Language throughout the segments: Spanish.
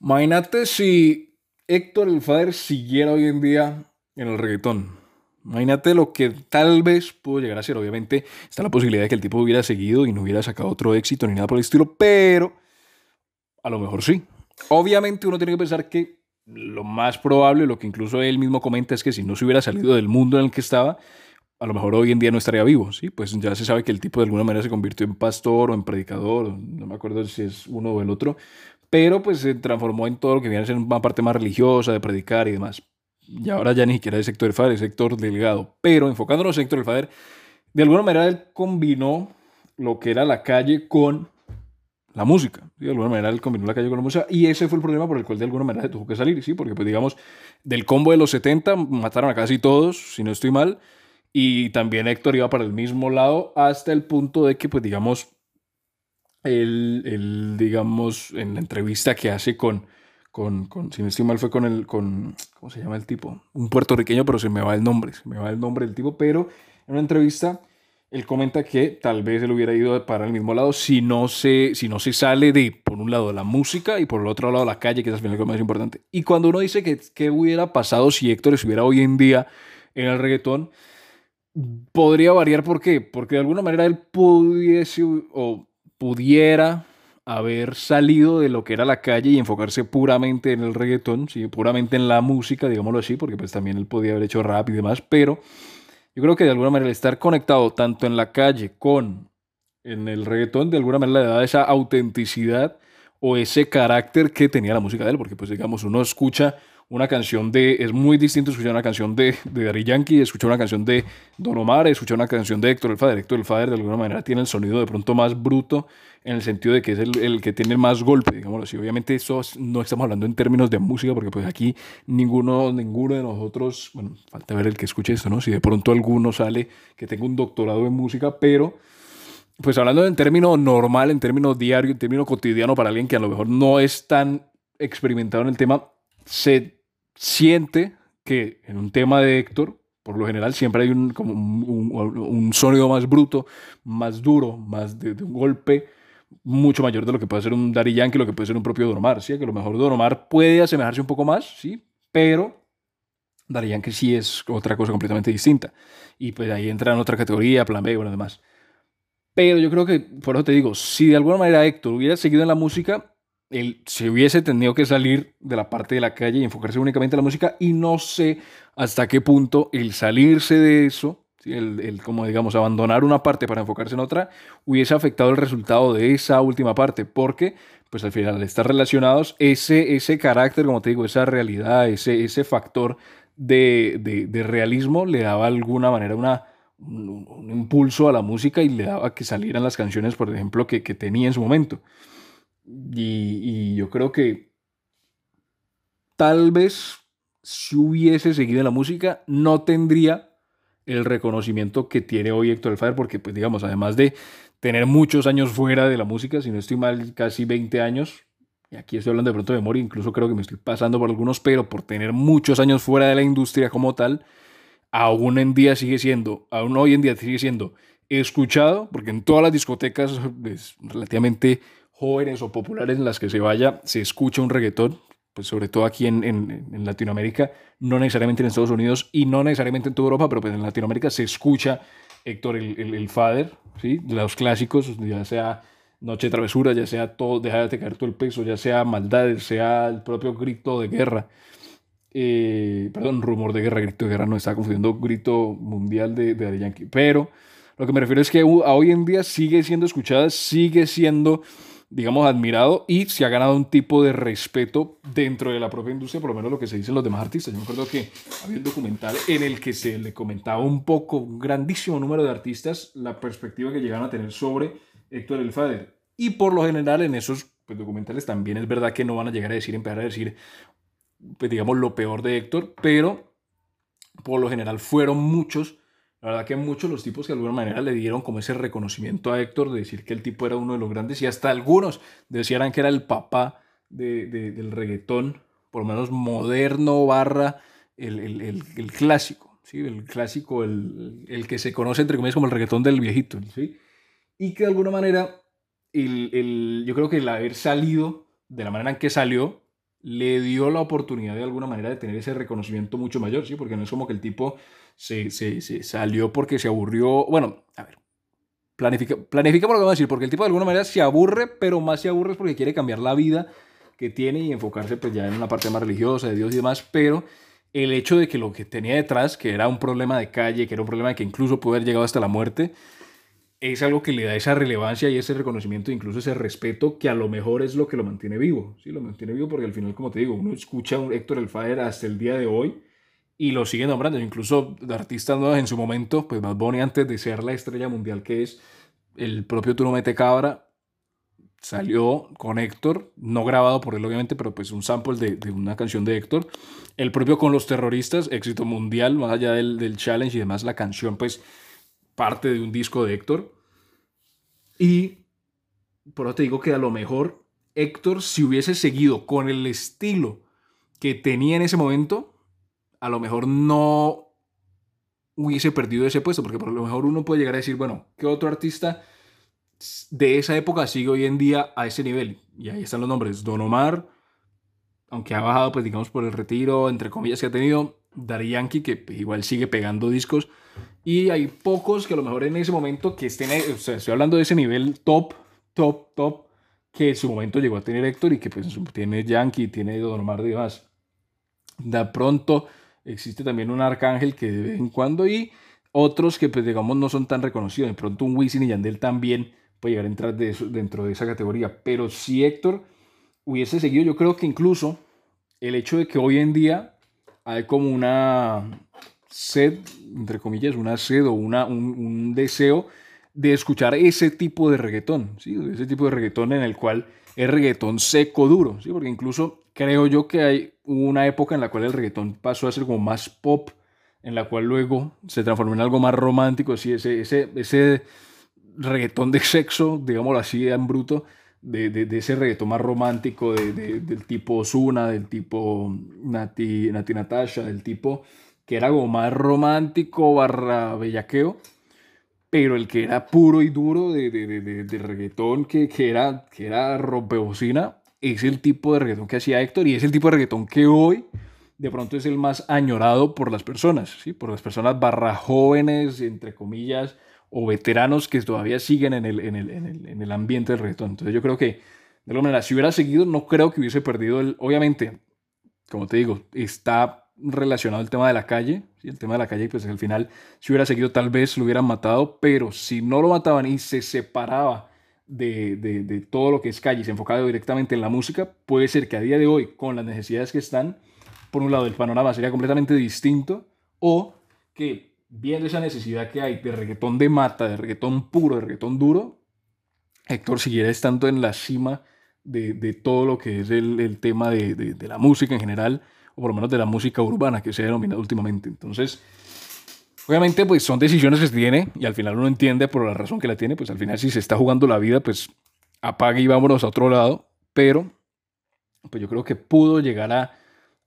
Imagínate si Héctor el Father siguiera hoy en día en el reggaetón. Imagínate lo que tal vez pudo llegar a ser. Obviamente está la posibilidad de que el tipo hubiera seguido y no hubiera sacado otro éxito ni nada por el estilo, pero a lo mejor sí. Obviamente uno tiene que pensar que lo más probable, lo que incluso él mismo comenta, es que si no se hubiera salido del mundo en el que estaba, a lo mejor hoy en día no estaría vivo, ¿sí? Pues ya se sabe que el tipo de alguna manera se convirtió en pastor o en predicador, no me acuerdo si es uno o el otro, pero pues se transformó en todo lo que viene a ser una parte más religiosa, de predicar y demás. Y ahora ya ni siquiera es sector del Fader, es sector delegado. Pero enfocándonos en sector del Fader, de alguna manera él combinó lo que era la calle con la música. De alguna manera él combinó la calle con la música y ese fue el problema por el cual de alguna manera tuvo que salir, ¿sí? Porque pues digamos, del combo de los 70 mataron a casi todos, si no estoy mal, y también Héctor iba para el mismo lado hasta el punto de que pues digamos, él, digamos, en la entrevista que hace con, con, con, si no estoy mal fue con el, con, ¿cómo se llama el tipo? Un puertorriqueño, pero se me va el nombre, se me va el nombre del tipo, pero en una entrevista él comenta que tal vez él hubiera ido para el mismo lado si no se, si no se sale de, por un lado, la música y por el otro lado, la calle, que es al final lo más importante. Y cuando uno dice que qué hubiera pasado si Héctor estuviera hoy en día en el reggaetón, podría variar. ¿Por qué? Porque de alguna manera él pudiese o pudiera haber salido de lo que era la calle y enfocarse puramente en el reggaetón, ¿sí? puramente en la música, digámoslo así, porque pues también él podía haber hecho rap y demás, pero yo creo que de alguna manera el estar conectado tanto en la calle con en el reggaetón, de alguna manera le da esa autenticidad o ese carácter que tenía la música de él, porque pues digamos, uno escucha una canción de, es muy distinto escuchar una canción de, de Yankee, escuchar una canción de Don Omar, escuchar una canción de Héctor el Fader. Héctor el Fader de alguna manera tiene el sonido de pronto más bruto en el sentido de que es el, el que tiene más golpe, digámoslo así. Obviamente eso no estamos hablando en términos de música, porque pues aquí ninguno, ninguno de nosotros, bueno, falta ver el que escuche esto, ¿no? Si de pronto alguno sale que tenga un doctorado en música, pero pues hablando en términos normal, en términos diario, en términos cotidiano para alguien que a lo mejor no es tan experimentado en el tema, se siente que en un tema de Héctor, por lo general siempre hay un, como un, sonido más bruto, más duro, más de, un golpe mucho mayor de lo que puede ser un Daddy Yankee, lo que puede ser un propio Don Omar, ¿sí? Que lo mejor Don Omar puede asemejarse un poco más, ¿sí? Pero Daddy Yankee sí es otra cosa completamente distinta. Y pues ahí entra en otra categoría, plan B, bueno, demás. Pero yo creo que, por eso te digo, si de alguna manera Héctor hubiera seguido en la música, él se hubiese tenido que salir de la parte de la calle y enfocarse únicamente en la música y no sé hasta qué punto el salirse de eso, el, como digamos abandonar una parte para enfocarse en otra, hubiese afectado el resultado de esa última parte, porque pues al final al estar relacionados, ese, ese carácter, como te digo, esa realidad, ese, ese factor de, de, realismo le daba de alguna manera una, un, impulso a la música y le daba que salieran las canciones, por ejemplo, que, que tenía en su momento. Y, yo creo que tal vez si hubiese seguido en la música, no tendría el reconocimiento que tiene hoy Héctor El Fader, porque, pues, digamos, además de tener muchos años fuera de la música, si no estoy mal, casi 20 años, y aquí estoy hablando de pronto de memoria, incluso creo que me estoy pasando por algunos, pero por tener muchos años fuera de la industria como tal, aún en día sigue siendo, aún hoy en día sigue siendo escuchado, porque en todas las discotecas es relativamente jóvenes o populares en las que se vaya, se escucha un reggaetón, pues sobre todo aquí en, en, Latinoamérica, no necesariamente en Estados Unidos y no necesariamente en toda Europa, pero pues en Latinoamérica se escucha Héctor el, el, Father, ¿sí? los clásicos, ya sea Noche de Travesura, ya sea todo, Deja de caer todo el peso, ya sea Maldades, sea el propio grito de guerra. Eh, perdón, rumor de guerra, grito de guerra, no estaba confundiendo grito mundial de, de Yankee. Pero lo que me refiero es que hoy en día sigue siendo escuchada, sigue siendo digamos, admirado y se ha ganado un tipo de respeto dentro de la propia industria, por lo menos lo que se dicen los demás artistas. Yo me acuerdo que había un documental en el que se le comentaba un poco, un grandísimo número de artistas, la perspectiva que llegan a tener sobre Héctor El Fader. Y por lo general en esos pues, documentales también es verdad que no van a llegar a decir, empezar a decir, pues digamos, lo peor de Héctor, pero por lo general fueron muchos la verdad que muchos los tipos que de alguna manera le dieron como ese reconocimiento a Héctor de decir que el tipo era uno de los grandes y hasta algunos decían que era el papá de, del reggaetón, por lo menos moderno barra el, el, el, clásico, ¿sí? el clásico, el, que se conoce entre comillas como el reggaetón del viejito. ¿sí? Y que de alguna manera yo creo que el haber salido de la manera en que salió le dio la oportunidad de alguna manera de tener ese reconocimiento mucho mayor, ¿sí? Porque no es como que el tipo se, se, se salió porque se aburrió. Bueno, a ver, planifica, planifica por lo que vamos a decir, porque el tipo de alguna manera se aburre, pero más se aburre es porque quiere cambiar la vida que tiene y enfocarse pues ya en una parte más religiosa de Dios y demás, pero el hecho de que lo que tenía detrás, que era un problema de calle, que era un problema que incluso pudo haber llegado hasta la muerte, es algo que le da esa relevancia y ese reconocimiento, incluso ese respeto, que a lo mejor es lo que lo mantiene vivo. Sí, lo mantiene vivo porque al final, como te digo, uno escucha a Héctor El Fader hasta el día de hoy y lo sigue nombrando. Incluso de artistas nuevos en su momento, pues Bad Bunny antes de ser la estrella mundial que es, el propio Tú Mete Cabra, salió con Héctor, no grabado por él obviamente, pero pues un sample de, de, una canción de Héctor. El propio con los terroristas, éxito mundial, más allá del, del, challenge y demás, la canción pues parte de un disco de Héctor. Y por eso te digo que a lo mejor Héctor, si hubiese seguido con el estilo que tenía en ese momento, a lo mejor no hubiese perdido ese puesto, porque por lo mejor uno puede llegar a decir, bueno, ¿qué otro artista de esa época sigue hoy en día a ese nivel. Y ahí están los nombres. Don Omar, aunque ha bajado, pues digamos, por el retiro, entre comillas, que ha tenido. Daddy Yankee, que igual sigue pegando discos. Y hay pocos que a lo mejor en ese momento que estén, o sea, estoy hablando de ese nivel top, top, top, que en su momento llegó a tener Héctor y que pues tiene Yankee, tiene Don Omar y demás. De pronto existe también un Arcángel que de vez en cuando y otros que pues digamos no son tan reconocidos. De pronto un Wisin y Yandel también puede llegar a entrar de dentro de esa categoría. Pero si Héctor hubiese seguido, yo creo que incluso el hecho de que hoy en día hay como una sed, entre comillas, una sed o una, un, deseo de escuchar ese tipo de reggaetón, ¿sí? ese tipo de reggaetón en el cual es reggaetón seco duro, ¿sí? porque incluso creo yo que hay una época en la cual el reggaetón pasó a ser como más pop, en la cual luego se transformó en algo más romántico, ¿sí? ese, ese, ese reggaetón de sexo, digámoslo así, en bruto, de, de, ese reggaetón más romántico de, del tipo Osuna, del tipo Nati, Nati Natasha, del tipo que era como más romántico barra bellaqueo, pero el que era puro y duro de, de reggaetón, que, que, era, que era rompebocina, es el tipo de reggaetón que hacía Héctor y es el tipo de reggaetón que hoy de pronto es el más añorado por las personas, ¿sí? por las personas barra jóvenes, entre comillas, o veteranos que todavía siguen en el, en el, en el, en el ambiente del reggaetón. Entonces yo creo que, de alguna manera, si hubiera seguido, no creo que hubiese perdido el... Obviamente, como te digo, está relacionado el tema de la calle, el tema de la calle, pues al final, si hubiera seguido, tal vez lo hubieran matado, pero si no lo mataban y se separaba de, de, de, todo lo que es calle y se enfocaba directamente en la música, puede ser que a día de hoy, con las necesidades que están, por un lado el panorama sería completamente distinto, o que viendo esa necesidad que hay de reggaetón de mata, de reggaetón puro, de reggaetón duro, Héctor siguiera estando en la cima de, de todo lo que es el, el tema de, de, la música en general, o por lo menos de la música urbana que se ha denominado últimamente. Entonces, obviamente, pues son decisiones que tiene y al final uno entiende por la razón que la tiene, pues al final si se está jugando la vida, pues apague y vámonos a otro lado, pero pues yo creo que pudo llegar a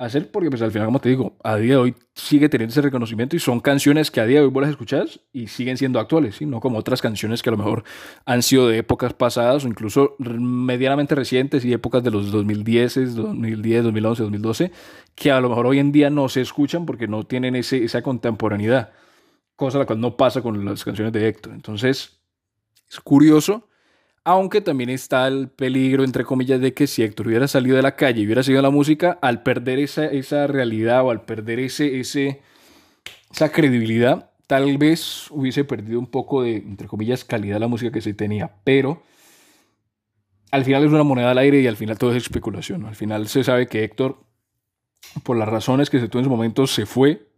hacer porque pues al final, como te digo, a día de hoy sigue teniendo ese reconocimiento y son canciones que a día de hoy vos las escuchas y siguen siendo actuales, ¿sí? no como otras canciones que a lo mejor han sido de épocas pasadas o incluso medianamente recientes y épocas de los 2010, 2010, 2011, 2012, que a lo mejor hoy en día no se escuchan porque no tienen ese, esa contemporaneidad, cosa la cual no pasa con las canciones de Héctor. Entonces, es curioso aunque también está el peligro, entre comillas, de que si Héctor hubiera salido de la calle y hubiera seguido la música, al perder esa, esa realidad o al perder ese, ese, esa credibilidad, tal vez hubiese perdido un poco de, entre comillas, calidad de la música que se tenía. Pero al final es una moneda al aire y al final todo es especulación. Al final se sabe que Héctor, por las razones que se tuvo en su momento, se fue,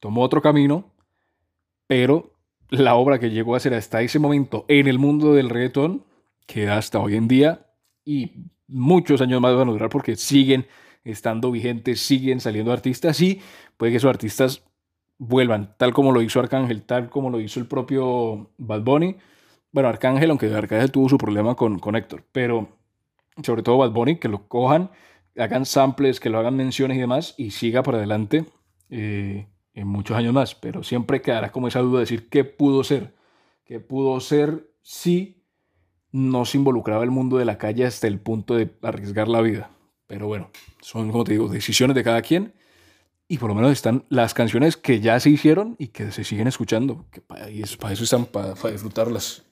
tomó otro camino, pero la obra que llegó a ser hasta ese momento en el mundo del reggaetón, que hasta hoy en día y muchos años más van a durar porque siguen estando vigentes, siguen saliendo artistas y puede que esos artistas vuelvan, tal como lo hizo Arcángel, tal como lo hizo el propio Bad Bunny. Bueno, Arcángel, aunque Arcángel tuvo su problema con, con Héctor, pero sobre todo Bad Bunny, que lo cojan, hagan samples, que lo hagan menciones y demás y siga para adelante. Eh, en muchos años más, pero siempre quedará como esa duda de decir qué pudo ser, qué pudo ser si no se involucraba el mundo de la calle hasta el punto de arriesgar la vida. Pero bueno, son, como te digo, decisiones de cada quien. Y por lo menos están las canciones que ya se hicieron y que se siguen escuchando. Que para, eso están, para disfrutarlas.